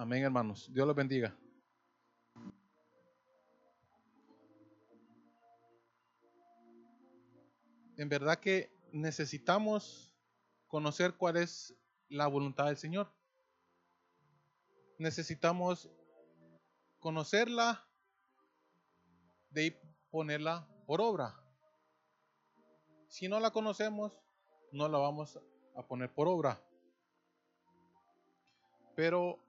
Amén, hermanos. Dios los bendiga. En verdad que necesitamos conocer cuál es la voluntad del Señor. Necesitamos conocerla de ponerla por obra. Si no la conocemos, no la vamos a poner por obra. Pero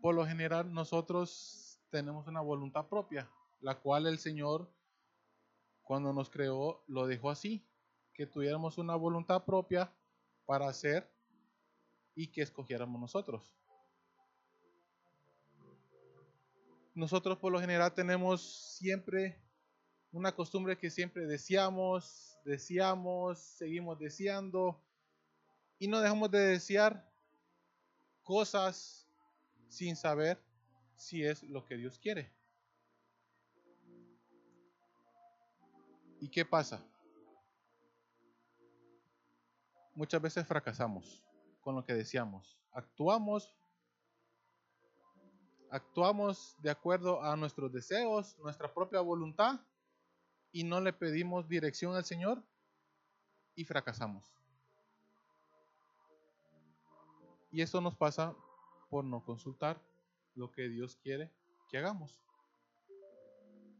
por lo general nosotros tenemos una voluntad propia, la cual el Señor cuando nos creó lo dejó así, que tuviéramos una voluntad propia para hacer y que escogiéramos nosotros. Nosotros por lo general tenemos siempre una costumbre que siempre deseamos, deseamos, seguimos deseando y no dejamos de desear cosas sin saber si es lo que Dios quiere. ¿Y qué pasa? Muchas veces fracasamos con lo que deseamos. Actuamos actuamos de acuerdo a nuestros deseos, nuestra propia voluntad y no le pedimos dirección al Señor y fracasamos. Y eso nos pasa por no consultar lo que Dios quiere que hagamos.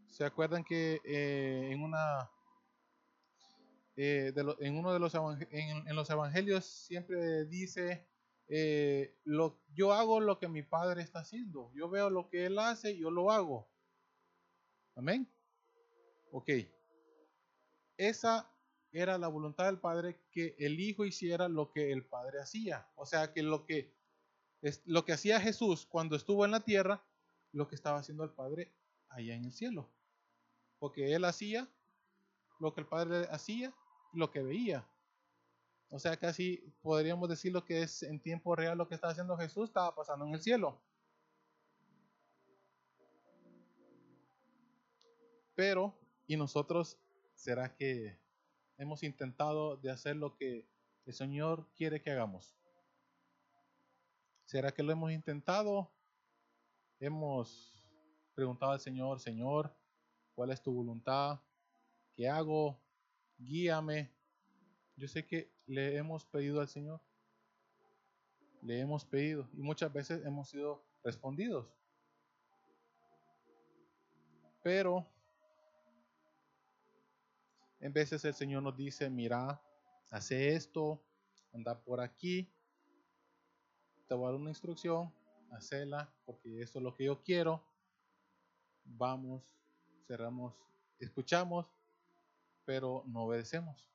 ¿Se acuerdan que eh, en una eh, en uno de los evangelios siempre dice eh, lo, yo hago lo que mi padre está haciendo. Yo veo lo que él hace, yo lo hago. Amén. Ok. Esa era la voluntad del Padre que el Hijo hiciera lo que el Padre hacía. O sea que lo que, es, lo que hacía Jesús cuando estuvo en la tierra, lo que estaba haciendo el Padre allá en el cielo. Porque Él hacía lo que el Padre hacía, lo que veía. O sea, casi podríamos decir lo que es en tiempo real lo que está haciendo Jesús, estaba pasando en el cielo. Pero, ¿y nosotros será que hemos intentado de hacer lo que el Señor quiere que hagamos? ¿Será que lo hemos intentado? Hemos preguntado al Señor, Señor, ¿cuál es tu voluntad? ¿Qué hago? Guíame. Yo sé que le hemos pedido al Señor. Le hemos pedido y muchas veces hemos sido respondidos. Pero en veces el Señor nos dice, mira, hace esto, anda por aquí, te voy a dar una instrucción, hacela, porque eso es lo que yo quiero. Vamos, cerramos, escuchamos, pero no obedecemos.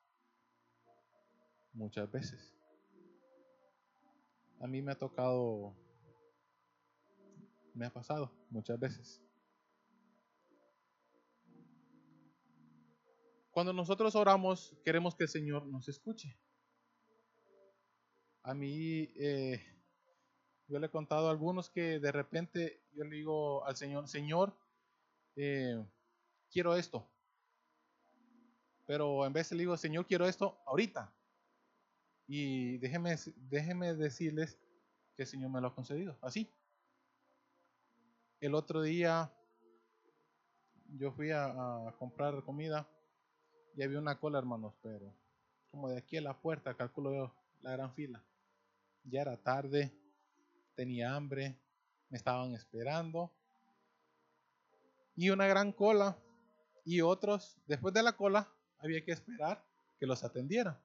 Muchas veces. A mí me ha tocado, me ha pasado muchas veces. Cuando nosotros oramos, queremos que el Señor nos escuche. A mí, eh, yo le he contado a algunos que de repente yo le digo al Señor, Señor, eh, quiero esto. Pero en vez le digo, Señor, quiero esto ahorita. Y déjeme, déjeme decirles que el Señor me lo ha concedido. Así. El otro día yo fui a comprar comida ya había una cola, hermanos, pero como de aquí a la puerta, calculo yo, la gran fila. Ya era tarde, tenía hambre, me estaban esperando. Y una gran cola. Y otros, después de la cola, había que esperar que los atendieran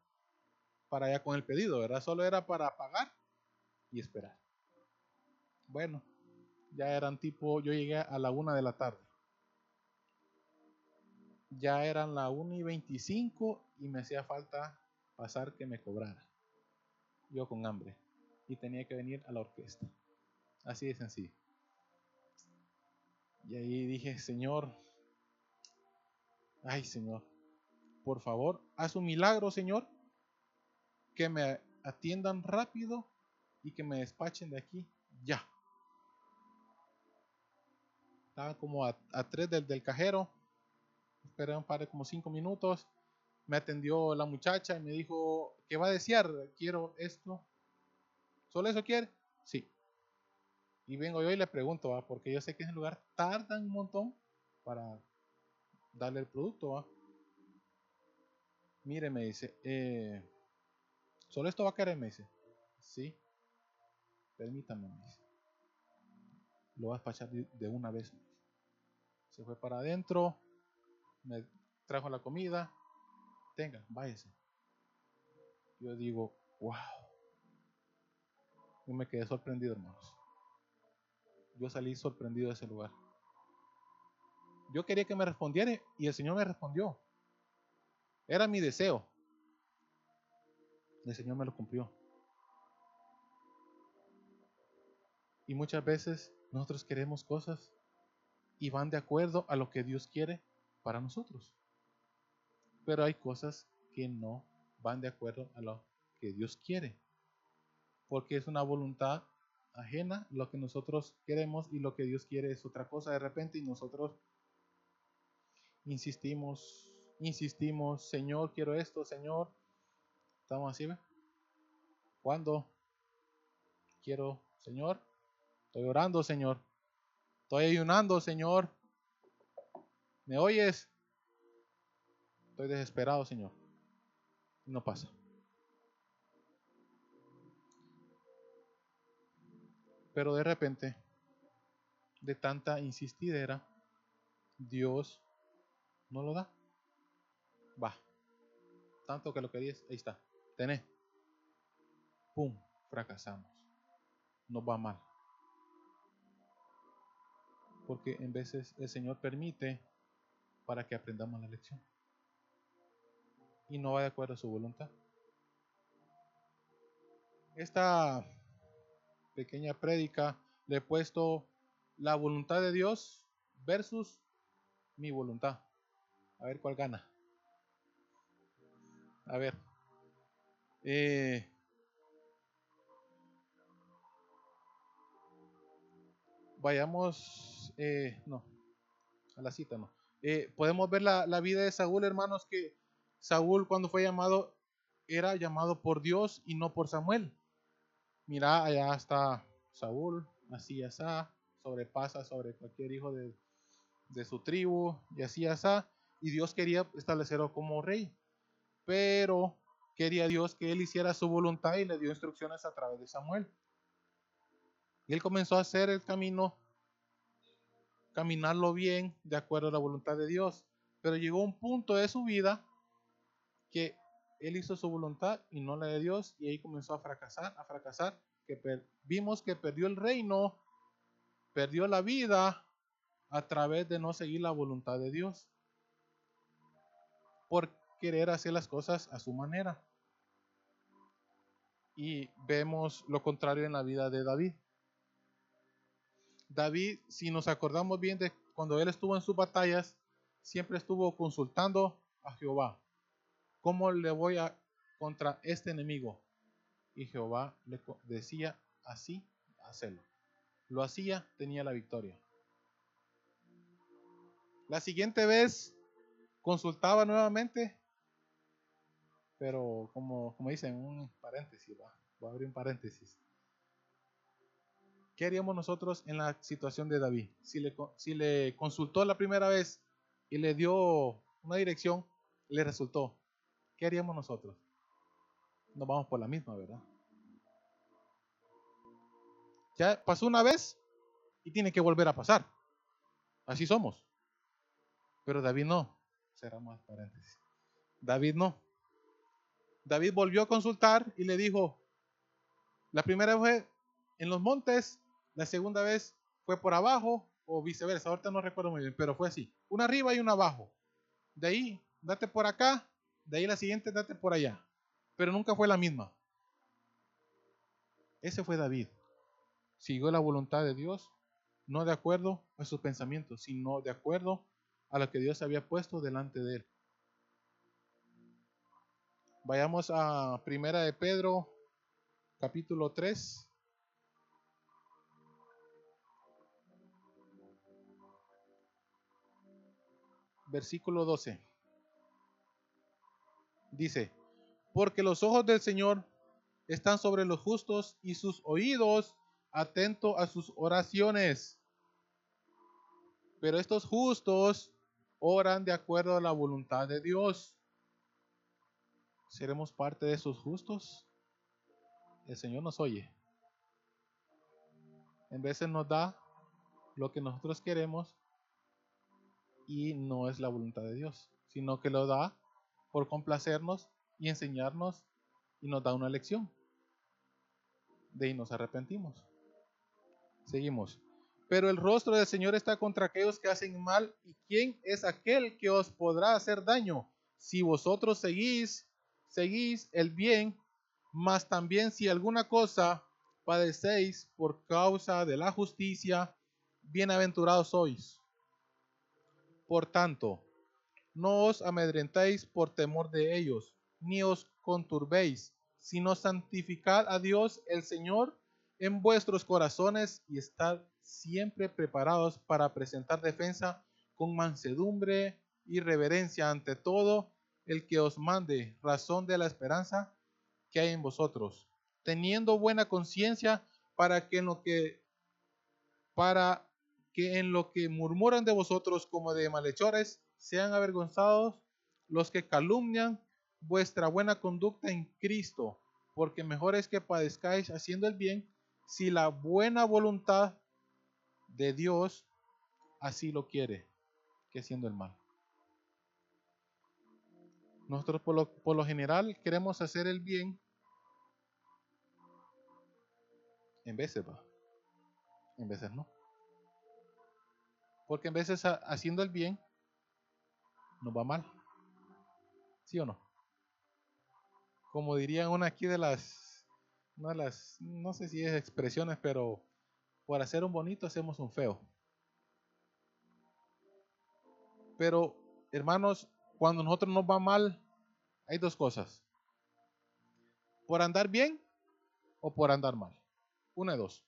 para allá con el pedido, ¿verdad? Solo era para pagar y esperar. Bueno, ya eran tipo, yo llegué a la una de la tarde ya eran la 1 y 25 y me hacía falta pasar que me cobrara. Yo con hambre. Y tenía que venir a la orquesta. Así de sencillo. Y ahí dije, Señor, ay Señor, por favor, haz un milagro, Señor, que me atiendan rápido y que me despachen de aquí ya. Estaba como a, tres del, del cajero esperé un par de como cinco minutos. Me atendió la muchacha y me dijo, ¿qué va a desear? Quiero esto. ¿Solo eso quiere? Sí. Y vengo yo y le pregunto, ¿va? porque yo sé que en el lugar tardan un montón para darle el producto. ¿va? Mire, me dice, eh, ¿solo esto va a querer? Me dice, sí, permítame, me dice. Lo va a despachar de una vez. Se fue para adentro, me trajo la comida, tenga, váyase. Yo digo, wow. Y me quedé sorprendido, hermanos. Yo salí sorprendido de ese lugar. Yo quería que me respondiera y el Señor me respondió. Era mi deseo. El Señor me lo cumplió. Y muchas veces nosotros queremos cosas y van de acuerdo a lo que Dios quiere para nosotros. Pero hay cosas que no van de acuerdo a lo que Dios quiere. Porque es una voluntad ajena lo que nosotros queremos y lo que Dios quiere es otra cosa de repente y nosotros insistimos, insistimos, Señor, quiero esto, Señor. Estamos así, ¿ve? ¿Cuándo? Quiero, Señor. Estoy orando, Señor. Estoy ayunando, Señor. ¿Me oyes? Estoy desesperado, Señor. No pasa. Pero de repente, de tanta insistidera, Dios no lo da. Va. Tanto que lo querías, ahí está. Tenés. Pum, fracasamos. Nos va mal. Porque en veces el Señor permite para que aprendamos la lección. Y no va de acuerdo a su voluntad. Esta pequeña prédica le he puesto la voluntad de Dios versus mi voluntad. A ver cuál gana. A ver. Eh, vayamos, eh, no, a la cita no. Eh, podemos ver la, la vida de Saúl, hermanos, que Saúl cuando fue llamado era llamado por Dios y no por Samuel mira, allá está Saúl, así asá, sobrepasa sobre cualquier hijo de, su tribu, y así asá, y Dios quería establecerlo como rey, pero quería Dios que él hiciera su voluntad y le dio instrucciones a través de Samuel. Y él comenzó a hacer el camino, caminarlo bien, de acuerdo a la voluntad de Dios, pero llegó un punto de su vida que él hizo su voluntad y no la de Dios y ahí comenzó a fracasar, a fracasar, que vimos que perdió el reino, perdió la vida a través de no seguir la voluntad de Dios, por querer hacer las cosas a su manera. Y vemos lo contrario en la vida de David. David, si nos acordamos bien de cuando él estuvo en sus batallas, siempre estuvo consultando a Jehová ¿Cómo le voy a contra este enemigo? Y Jehová le decía así, hacerlo. Lo hacía, tenía la victoria. La siguiente vez consultaba nuevamente, pero como, como dicen, un paréntesis, va, voy a abrir un paréntesis. ¿Qué haríamos nosotros en la situación de David? Si le, si le consultó la primera vez y le dio una dirección, le resultó. ¿Qué haríamos nosotros? Nos vamos por la misma, ¿verdad? Ya pasó una vez y tiene que volver a pasar. Así somos. Pero David no. Será más paréntesis. David no. David volvió a consultar y le dijo, la primera vez fue en los montes, la segunda vez fue por abajo o viceversa. Ahorita no recuerdo muy bien, pero fue así. Una arriba y una abajo. De ahí, date por acá de ahí la siguiente date por allá. Pero nunca fue la misma. Ese fue David. Siguió la voluntad de Dios, no de acuerdo a sus pensamientos, sino de acuerdo a lo que Dios había puesto delante de él. Vayamos a Primera de Pedro, capítulo 3. Versículo 12. Dice, porque los ojos del Señor están sobre los justos y sus oídos atento a sus oraciones. Pero estos justos oran de acuerdo a la voluntad de Dios. ¿Seremos parte de esos justos? El Señor nos oye. En veces nos da lo que nosotros queremos y no es la voluntad de Dios, sino que lo da por complacernos y enseñarnos y nos da una lección. De ahí nos arrepentimos. Seguimos. Pero el rostro del Señor está contra aquellos que hacen mal. ¿Y quién es aquel que os podrá hacer daño? Si vosotros seguís, seguís el bien, mas también si alguna cosa padecéis por causa de la justicia, bienaventurados sois. Por tanto, no os amedrentéis por temor de ellos, ni os conturbéis, sino santificad a Dios el Señor en vuestros corazones y estad siempre preparados para presentar defensa con mansedumbre y reverencia ante todo el que os mande razón de la esperanza que hay en vosotros, teniendo buena conciencia para que en lo que para que en lo que murmuran de vosotros como de malhechores sean avergonzados los que calumnian vuestra buena conducta en Cristo, porque mejor es que padezcáis haciendo el bien si la buena voluntad de Dios así lo quiere, que haciendo el mal. Nosotros por lo, por lo general queremos hacer el bien en veces va, en veces no. Porque en veces haciendo el bien nos va mal. ¿Sí o no? Como dirían una aquí de las una las, no sé si es expresiones, pero por hacer un bonito hacemos un feo. Pero, hermanos, cuando nosotros nos va mal, hay dos cosas. Por andar bien o por andar mal. Una de dos.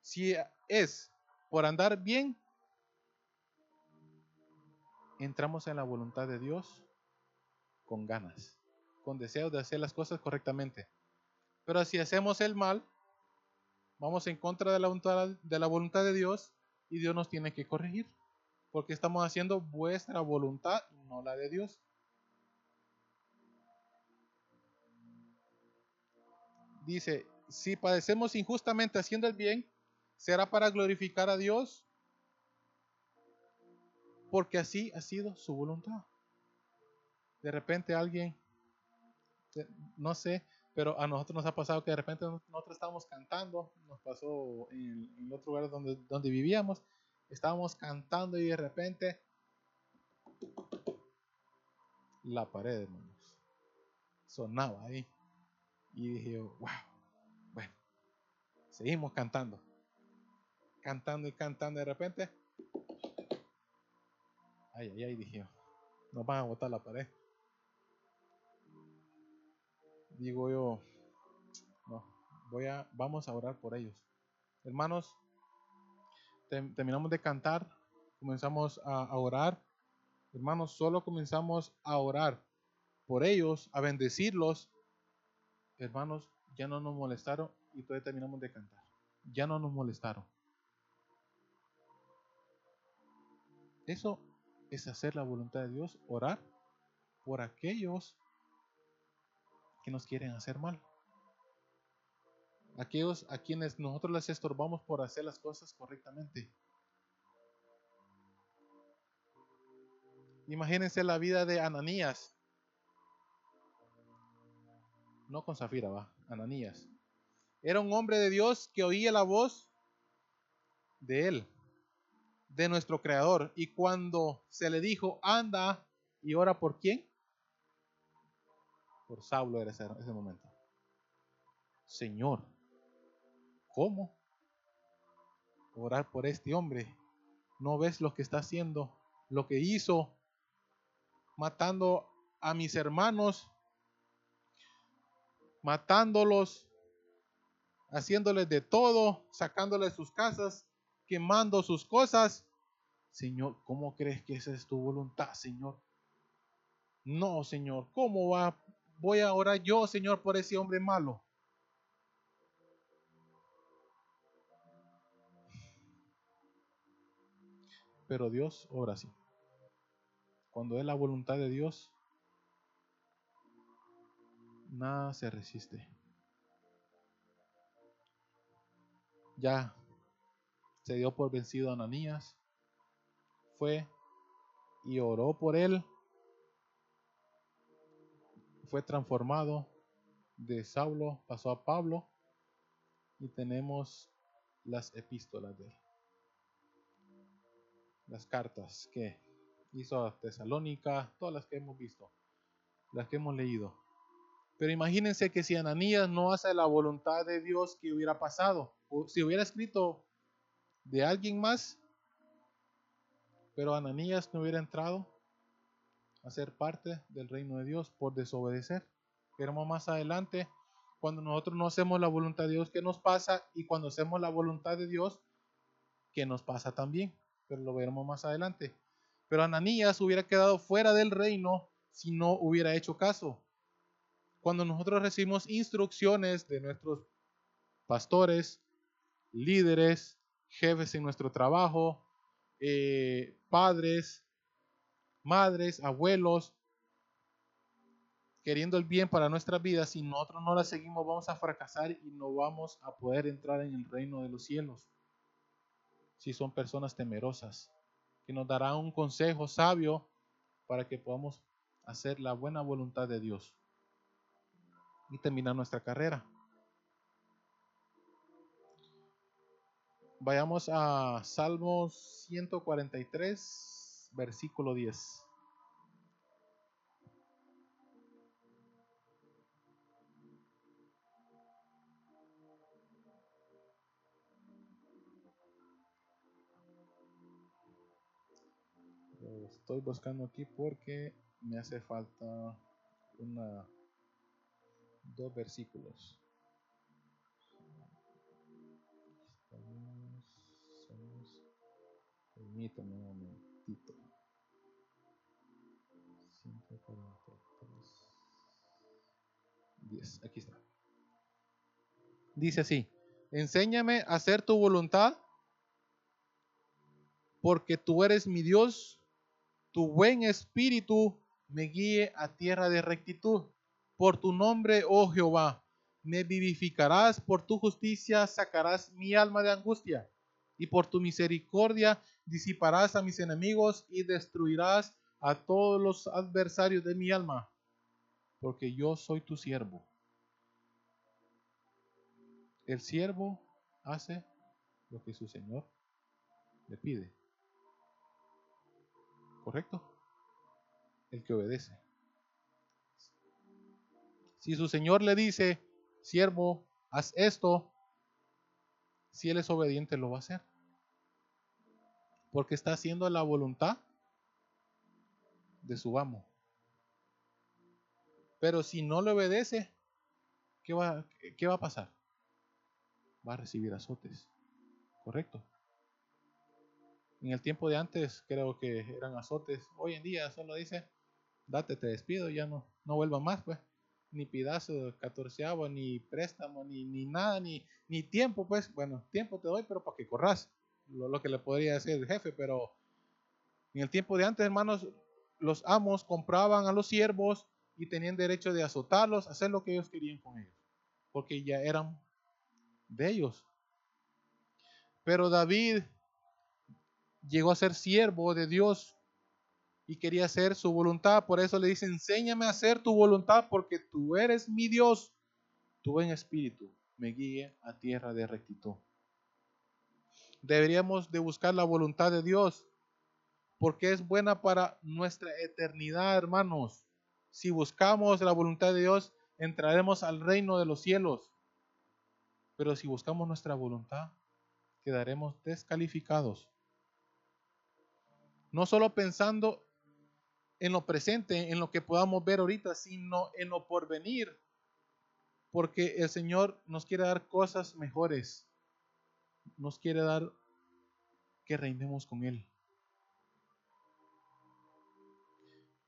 Si es por andar bien, entramos en la voluntad de Dios con ganas, con deseos de hacer las cosas correctamente. Pero si hacemos el mal, vamos en contra de la voluntad de, Dios y Dios nos tiene que corregir. Porque estamos haciendo vuestra voluntad, no la de Dios. Dice, si padecemos injustamente haciendo el bien, será para glorificar a Dios, porque así ha sido su voluntad. De repente alguien, no sé, pero a nosotros nos ha pasado que de repente nosotros estábamos cantando, nos pasó en, en otro lugar donde, donde vivíamos, estábamos cantando y de repente la pared, hermanos, sonaba ahí. Y dije, wow, bueno, seguimos cantando, cantando y cantando de repente, ay, ay, ay, dije, nos van a botar la pared digo yo, no, voy a, vamos a orar por ellos. Hermanos, terminamos de cantar, comenzamos a, orar. Hermanos, solo comenzamos a orar por ellos, a bendecirlos. Hermanos, ya no nos molestaron y todavía terminamos de cantar. Ya no nos molestaron. Eso es hacer la voluntad de Dios, orar por aquellos que nos quieren hacer mal. Aquellos a quienes nosotros les estorbamos por hacer las cosas correctamente. Imagínense la vida de Ananías. No con Zafira, va. Ananías. Era un hombre de Dios que oía la voz de él, de nuestro Creador. Y cuando se le dijo, anda y ora por quién? por Saulo era ese, ese momento. Señor, ¿cómo? Orar por este hombre. ¿No ves lo que está haciendo? Lo que hizo, matando a mis hermanos, matándolos, haciéndoles de todo, sacándoles sus casas, quemando sus cosas. Señor, ¿cómo crees que esa es tu voluntad, Señor? No, Señor, ¿cómo va? voy a orar yo, Señor, por ese hombre malo? Pero Dios obra así. Cuando es la voluntad de Dios, nada se resiste. Ya se dio por vencido a Ananías, fue y oró por él, fue transformado de Saulo, pasó a Pablo y tenemos las epístolas de él. Las cartas que hizo a Tesalónica, todas las que hemos visto, las que hemos leído. Pero imagínense que si Ananías no hace la voluntad de Dios, ¿qué hubiera pasado? O si hubiera escrito de alguien más, pero Ananías no hubiera entrado a ser parte del reino de Dios por desobedecer. Veremos más adelante, cuando nosotros no hacemos la voluntad de Dios, ¿qué nos pasa? Y cuando hacemos la voluntad de Dios, ¿qué nos pasa también? Pero lo veremos más adelante. Pero Ananías hubiera quedado fuera del reino si no hubiera hecho caso. Cuando nosotros recibimos instrucciones de nuestros pastores, líderes, jefes en nuestro trabajo, eh, padres, madres, abuelos, queriendo el bien para nuestras vidas, si nosotros no la seguimos vamos a fracasar y no vamos a poder entrar en el reino de los cielos. Si son personas temerosas, que nos darán un consejo sabio para que podamos hacer la buena voluntad de Dios y terminar nuestra carrera. Vayamos a Salmos 143, versículo 10. Lo estoy buscando aquí porque me hace falta una dos versículos. Permítame un momentito. 143. 10. Aquí está. Dice así: Enséñame a hacer tu voluntad, porque tú eres mi Dios. Tu buen espíritu me guíe a tierra de rectitud. Por tu nombre, oh Jehová, me vivificarás, por tu justicia sacarás mi alma de angustia, y por tu misericordia disiparás a mis enemigos y destruirás a todos los adversarios de mi alma, porque yo soy tu siervo. El siervo hace lo que su Señor le pide. ¿Correcto? El que obedece. Si su Señor le dice, siervo, haz esto, si él es obediente, lo va a hacer porque está haciendo la voluntad de su amo. Pero si no le obedece, ¿qué va, a pasar? Va a recibir azotes. ¿Correcto? En el tiempo de antes creo que eran azotes. Hoy en día solo dice, date, te despido, ya no, no vuelva más, pues. Ni pidazo catorceavo, ni préstamo, ni, ni nada, ni, ni tiempo, pues. Bueno, tiempo te doy, pero para que corras lo, que le podría decir el jefe, pero en el tiempo de antes, hermanos, los amos compraban a los siervos y tenían derecho de azotarlos, hacer lo que ellos querían con ellos, porque ya eran de ellos. Pero David llegó a ser siervo de Dios y quería hacer su voluntad, por eso le dice, enséñame a hacer tu voluntad, porque tú eres mi Dios, tu buen espíritu me guíe a tierra de rectitud deberíamos de buscar la voluntad de Dios, porque es buena para nuestra eternidad, hermanos. Si buscamos la voluntad de Dios, entraremos al reino de los cielos. Pero si buscamos nuestra voluntad, quedaremos descalificados. No solo pensando en lo presente, en lo que podamos ver ahorita, sino en lo porvenir. Porque el Señor nos quiere dar cosas mejores nos quiere dar que reinemos con Él.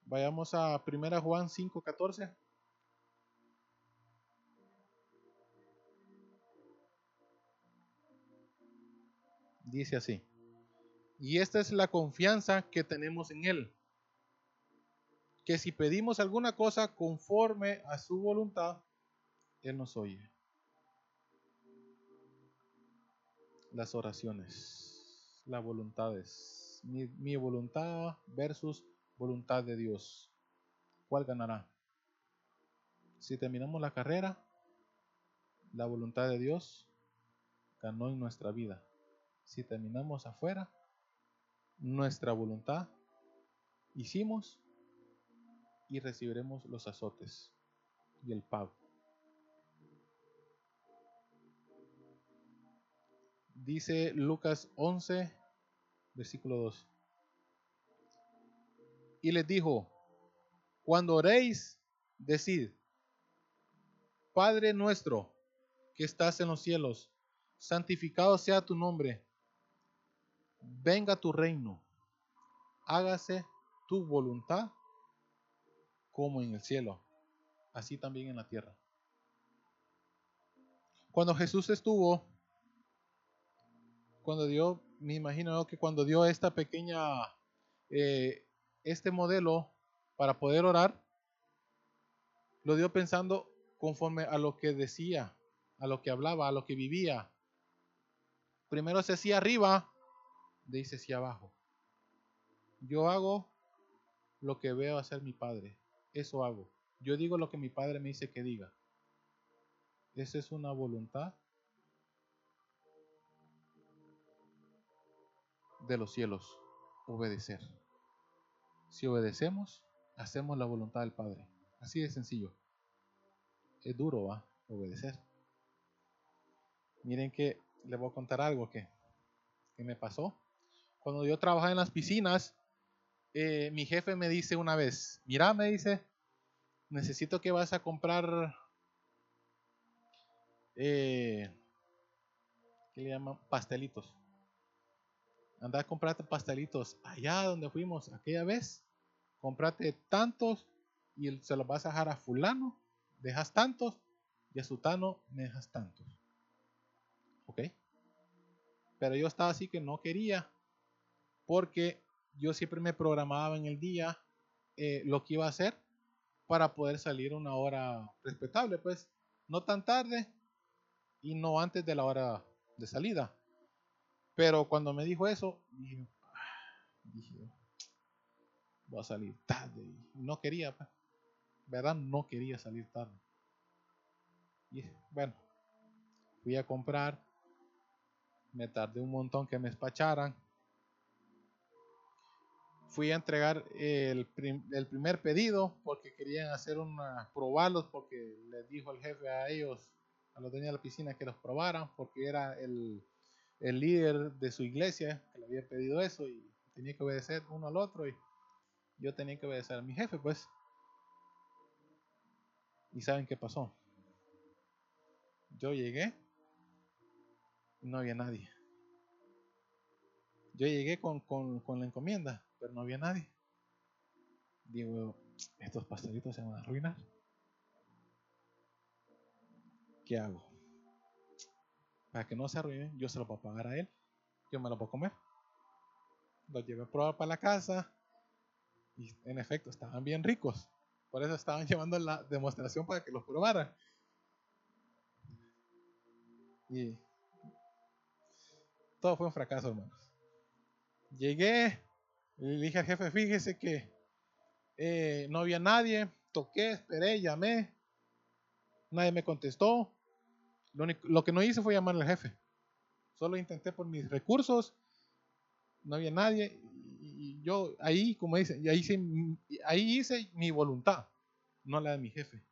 Vayamos a 1 Juan 5:14. Dice así. Y esta es la confianza que tenemos en Él. Que si pedimos alguna cosa conforme a su voluntad, Él nos oye. Las oraciones, las voluntades. Mi, voluntad versus voluntad de Dios. ¿Cuál ganará? Si terminamos la carrera, la voluntad de Dios ganó en nuestra vida. Si terminamos afuera, nuestra voluntad hicimos y recibiremos los azotes y el pago. Dice Lucas 11, versículo 2. Y les dijo, cuando oréis, decid, Padre nuestro que estás en los cielos, santificado sea tu nombre, venga tu reino, hágase tu voluntad como en el cielo, así también en la tierra. Cuando Jesús estuvo, cuando dio, me imagino que cuando dio esta pequeña, eh, este modelo para poder orar, lo dio pensando conforme a lo que decía, a lo que hablaba, a lo que vivía. Primero se hacía arriba, dice hacia abajo. Yo hago lo que veo hacer mi padre. Eso hago. Yo digo lo que mi padre me dice que diga. Esa es una voluntad de los cielos. Obedecer. Si obedecemos, hacemos la voluntad del Padre. Así de sencillo es duro ¿va? obedecer. Miren que les voy a contar algo que, me pasó. Cuando yo trabajaba en las piscinas, eh, mi jefe me dice una vez, mira, me dice, necesito que vas a comprar, eh, ¿qué le llaman? Pastelitos. Anda a comprarte pastelitos allá donde fuimos aquella vez. Comprate tantos y se los vas a dejar a fulano dejas tantos y a Sutano me dejas tantos. ¿Ok? Pero yo estaba así que no quería porque yo siempre me programaba en el día eh, lo que iba a hacer para poder salir una hora respetable, pues no tan tarde y no antes de la hora de salida. Pero cuando me dijo eso, dije, ah", voy a salir tarde. no quería, pues. ¿verdad? No quería salir tarde. Y bueno, fui a comprar, me tardé un montón que me despacharan. Fui a entregar el, el primer pedido porque querían hacer una, probarlos porque les dijo el jefe a ellos, a los dueños de la piscina que los probaran porque era el, el líder de su iglesia que le había pedido eso y tenía que obedecer uno al otro y yo tenía que obedecer a mi jefe pues. ¿Y saben qué pasó? Yo llegué y no había nadie. Yo llegué con, con, la encomienda, pero no había nadie. Digo, estos pastelitos se van a arruinar. ¿Qué hago? Para que no se arruinen, yo se lo puedo pagar a él. Yo me lo puedo comer. Los llevé a probar para la casa. Y en efecto, estaban bien ricos. Por eso estaban llevando la demostración para que los probaran. Y todo fue un fracaso, hermanos. Llegué, le dije al jefe, fíjese que eh, no había nadie, toqué, esperé, llamé, nadie me contestó. Lo, que no hice fue llamar al jefe. Solo intenté por mis recursos, no había nadie yo ahí, como dice, ahí hice, ahí hice mi voluntad, no la de mi jefe.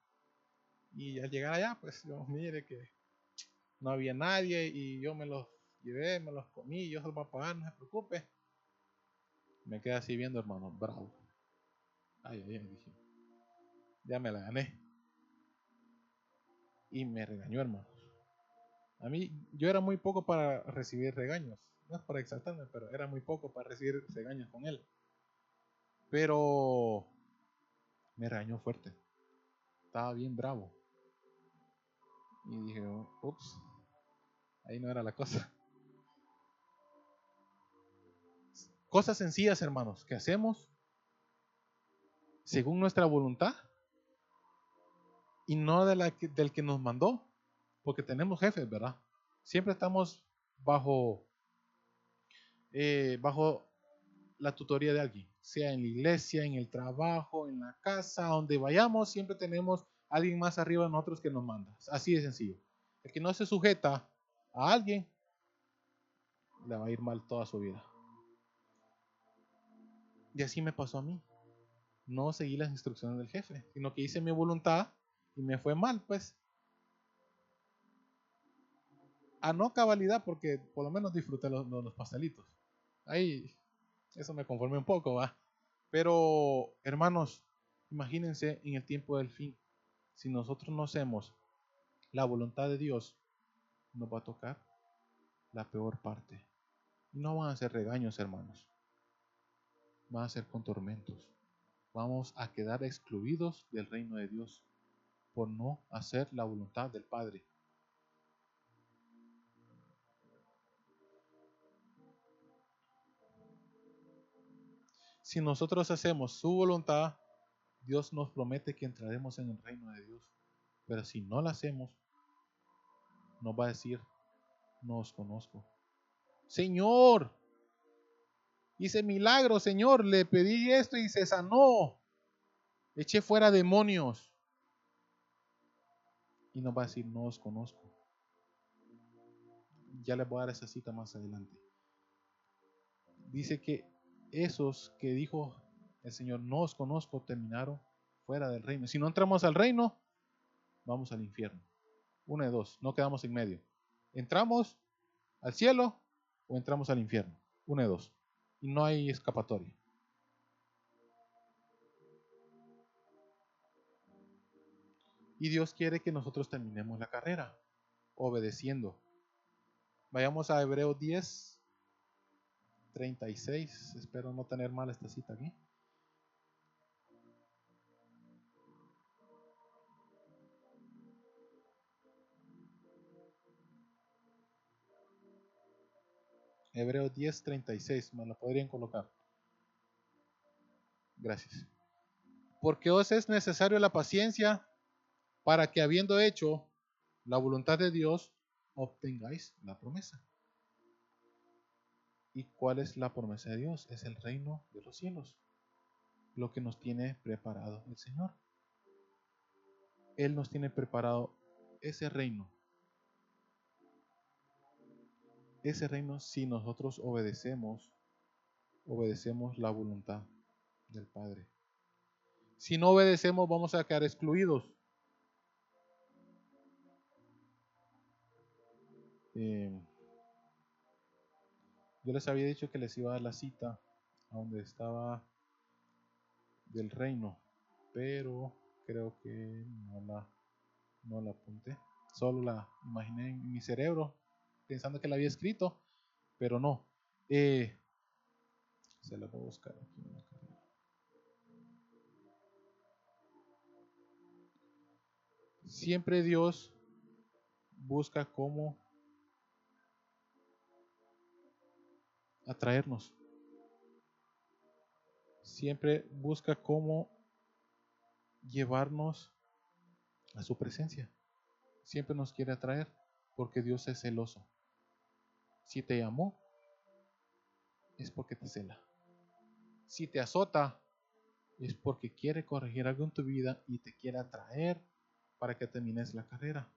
Y al llegar allá, pues yo mire que no había nadie y yo me los llevé, me los comí, yo se los voy a pagar, no se preocupe. Me quedé así viendo, hermano, bravo. Ay, ay, ay, dije, ya me la gané. Y me regañó, hermano. A mí, yo era muy poco para recibir regaños no es para exaltarme, pero era muy poco para recibir regaños con él. Pero me regañó fuerte. Estaba bien bravo. Y dije, ups, ahí no era la cosa. cosas sencillas, hermanos, que hacemos según nuestra voluntad y no de la del que nos mandó, porque tenemos jefes, ¿verdad? Siempre estamos bajo, eh, bajo la tutoría de alguien, sea en la iglesia, en el trabajo, en la casa, donde vayamos, siempre tenemos alguien más arriba de nosotros que nos manda. Así de sencillo. El que no se sujeta a alguien, le va a ir mal toda su vida. Y así me pasó a mí. No seguí las instrucciones del jefe, sino que hice mi voluntad y me fue mal, pues. A no cabalidad, porque por lo menos disfruté los, los pastelitos. Ahí, eso me conformé un poco, va. Pero, hermanos, imagínense en el tiempo del fin. Si nosotros no hacemos la voluntad de Dios, nos va a tocar la peor parte. No van a ser regaños, hermanos. Van a ser con tormentos. Vamos a quedar excluidos del reino de Dios por no hacer la voluntad del Padre. Si nosotros hacemos su voluntad, Dios nos promete que entraremos en el reino de Dios. Pero si no la hacemos, nos va a decir, no os conozco. Señor, hice milagro, Señor, le pedí esto y se sanó. Eché fuera demonios. Y nos va a decir, no os conozco. Ya les voy a dar esa cita más adelante. Dice que esos que dijo el Señor, no os conozco, terminaron fuera del reino. Si no entramos al reino, vamos al infierno. Una de dos, no quedamos en medio. Entramos al cielo o entramos al infierno. Una de dos. Y no hay escapatoria. Y Dios quiere que nosotros terminemos la carrera, obedeciendo. Vayamos a Hebreos 10, 36. Espero no tener mal esta cita aquí. Hebreos 10, 36. Me lo podrían colocar. Gracias. Porque os es necesario la paciencia para que habiendo hecho la voluntad de Dios, obtengáis la promesa. ¿Y cuál es la promesa de Dios? Es el reino de los cielos, lo que nos tiene preparado el Señor. Él nos tiene preparado ese reino. Ese reino si nosotros obedecemos, obedecemos la voluntad del Padre. Si no obedecemos vamos a quedar excluidos. Eh, yo les había dicho que les iba a dar la cita a donde estaba del reino, pero creo que no la, no la apunté. Solo la imaginé en mi cerebro, pensando que la había escrito, pero no. Eh, se la voy a buscar aquí Siempre Dios busca cómo atraernos. Siempre busca cómo llevarnos a su presencia. Siempre nos quiere atraer porque Dios es celoso. Si te amó, es porque te cela. Si te azota, es porque quiere corregir algo en tu vida y te quiere atraer para que termines la carrera.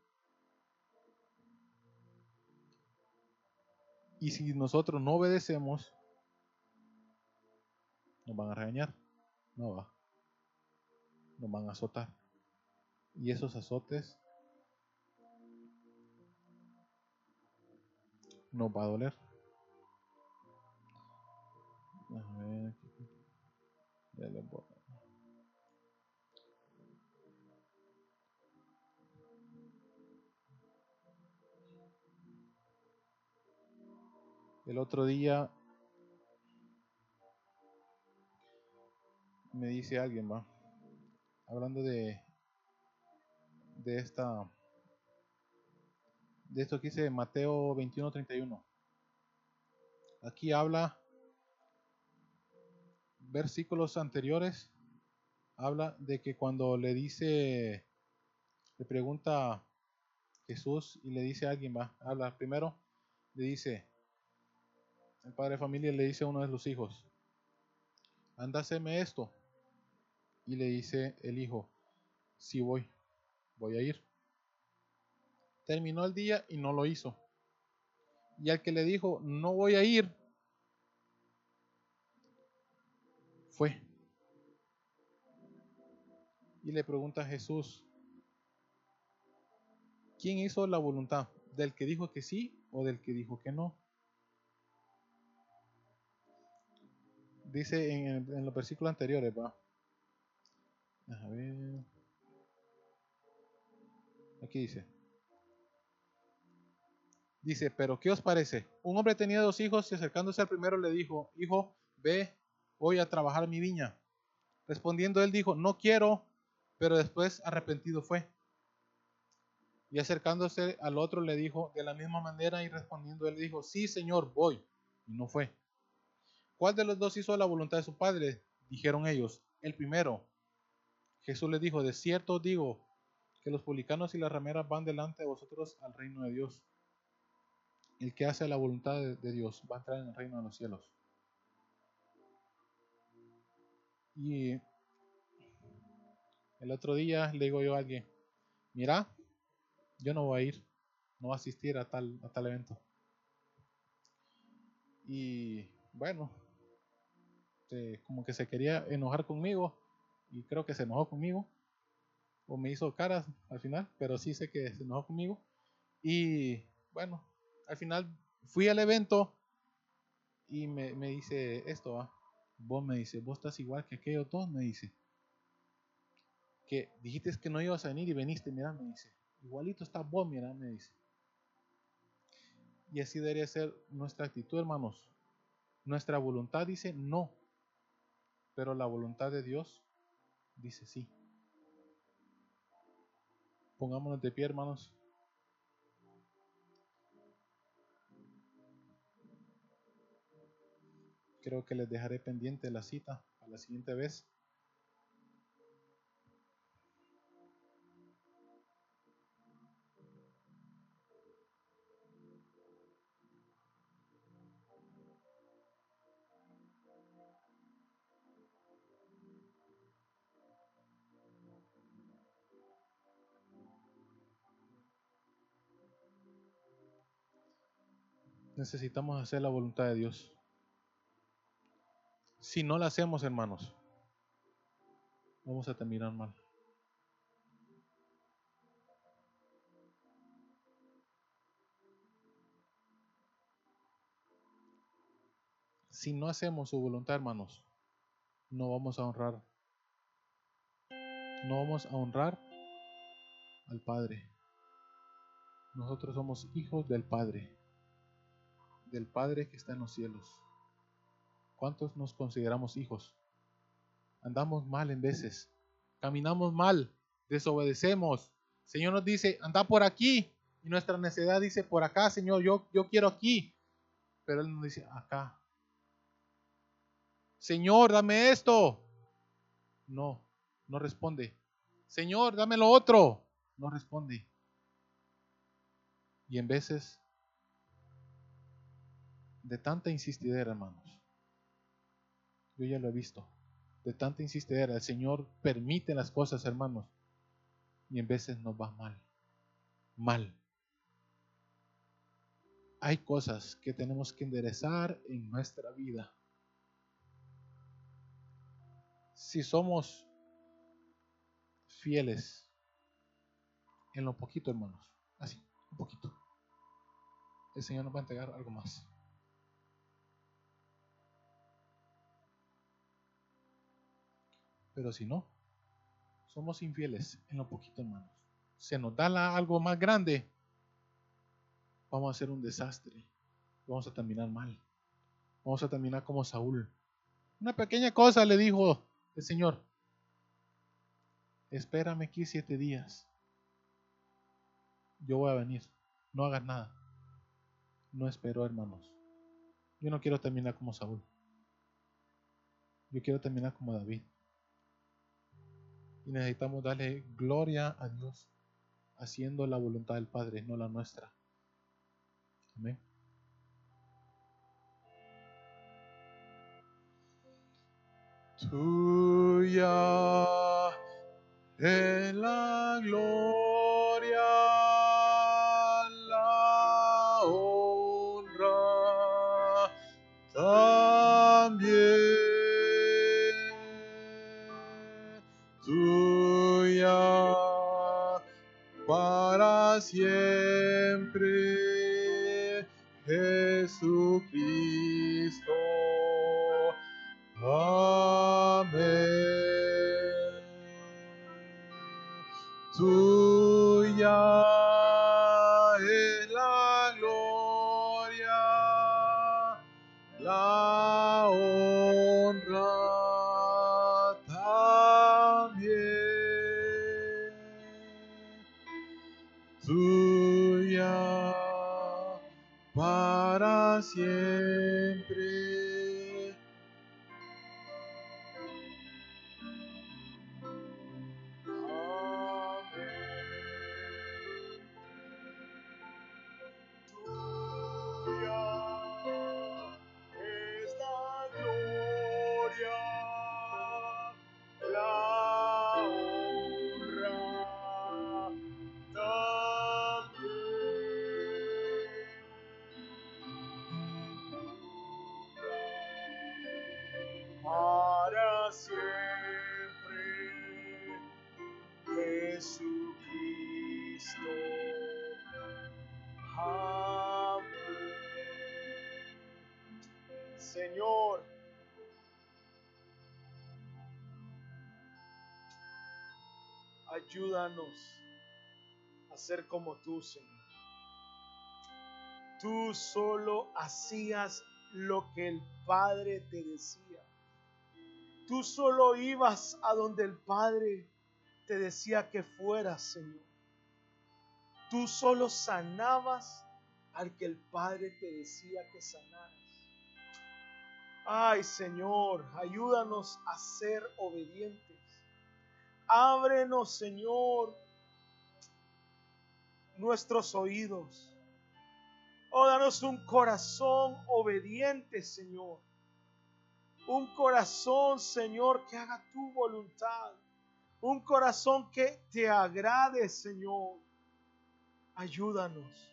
Y si nosotros no obedecemos, nos van a regañar. No va. Nos van a azotar. Y esos azotes nos va a doler. A ver. Ya le voy. El otro día me dice alguien, va, hablando de de esta de esto que dice Mateo 21:31. Aquí habla versículos anteriores habla de que cuando le dice, le pregunta Jesús y le dice alguien, va, habla primero, le dice, el padre de familia le dice a uno de los hijos, ándaseme esto. Y le dice el hijo, sí voy, voy a ir. Terminó el día y no lo hizo. Y al que le dijo, no voy a ir, fue. Y le pregunta a Jesús, ¿quién hizo la voluntad? ¿Del que dijo que sí o del que dijo que no? Dice en, los versículos anteriores, va. A ver. Aquí dice. Dice, pero ¿qué os parece? Un hombre tenía dos hijos y acercándose al primero le dijo, hijo, ve voy a trabajar mi viña. Respondiendo él dijo, no quiero, pero después arrepentido fue. Y acercándose al otro le dijo de la misma manera y respondiendo él dijo, sí Señor, voy. Y no fue. ¿Cuál de los dos hizo la voluntad de su padre? Dijeron ellos, el primero. Jesús les dijo, de cierto digo que los publicanos y las rameras van delante de vosotros al reino de Dios. El que hace la voluntad de Dios va a entrar en el reino de los cielos. Y el otro día le digo yo a alguien, mira, yo no voy a ir, no voy a asistir a tal, a tal evento. Y bueno, como que se quería enojar conmigo y creo que se enojó conmigo o me hizo caras al final, pero sí sé que se enojó conmigo. Y bueno, al final fui al evento y me, me dice esto, Vos me dice, vos estás igual que aquellos dos, me dice. Que dijiste que no ibas a venir y veniste, mira, me dice. Igualito está vos, mira, me dice. Y así debería ser nuestra actitud, hermanos. Nuestra voluntad dice no, pero la voluntad de Dios dice sí. Pongámonos de pie, hermanos. Creo que les dejaré pendiente la cita para la siguiente vez. Necesitamos hacer la voluntad de Dios si no la hacemos, hermanos, vamos a terminar mal. Si no hacemos su voluntad, hermanos, no vamos a honrar. No vamos a honrar al Padre. Nosotros somos hijos del Padre, del Padre que está en los cielos. ¿Cuántos nos consideramos hijos? Andamos mal en veces, caminamos mal, desobedecemos. Señor nos dice, anda por aquí. Y nuestra necesidad dice, por acá, Señor, yo, yo quiero aquí. Pero Él nos dice, acá. Señor, dame esto. No, no responde. Señor, dame lo otro. No responde. Y en veces, de tanta insistidera, hermanos, yo ya lo he visto. De tanta insistidera, el Señor permite las cosas, hermanos. Y en veces nos va mal. Mal. Hay cosas que tenemos que enderezar en nuestra vida. Si somos fieles en lo poquito, hermanos, así, un poquito, el Señor nos va a entregar algo más. Pero si no, somos infieles en lo poquito, hermanos. Se nos da algo más grande, vamos a hacer un desastre. Vamos a terminar mal. Vamos a terminar como Saúl. Una pequeña cosa le dijo el Señor. Espérame aquí siete días. Yo voy a venir. No hagas nada. No espero, hermanos. Yo no quiero terminar como Saúl. yo quiero terminar como David. Y necesitamos darle gloria a Dios haciendo la voluntad del Padre, no la nuestra. Amén. Tuya en la gloria, siempre, Jesucristo. Tuya Ayúdanos a ser como tú, Señor. Tú solo hacías lo que el Padre te decía. Tú solo ibas a donde el Padre te decía que fueras, Señor. Tú solo sanabas al que el Padre te decía que sanaras. Ay Señor, ayúdanos a ser obedientes. Ábrenos, Señor, nuestros oídos. Oh, danos un corazón obediente, Señor. Un corazón, Señor, que haga tu voluntad. Un corazón que te agrade, Señor. Ayúdanos.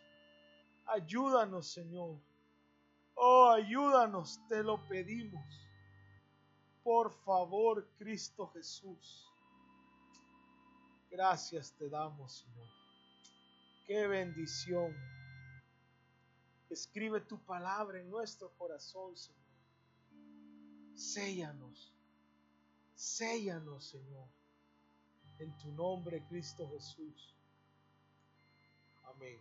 Ayúdanos, Señor. Oh, ayúdanos, te lo pedimos. Por favor, Cristo Jesús. Gracias te damos, Señor. Qué bendición. Escribe tu palabra en nuestro corazón, Señor. Séllanos. Séllanos, Señor. En tu nombre, Cristo Jesús. Amén.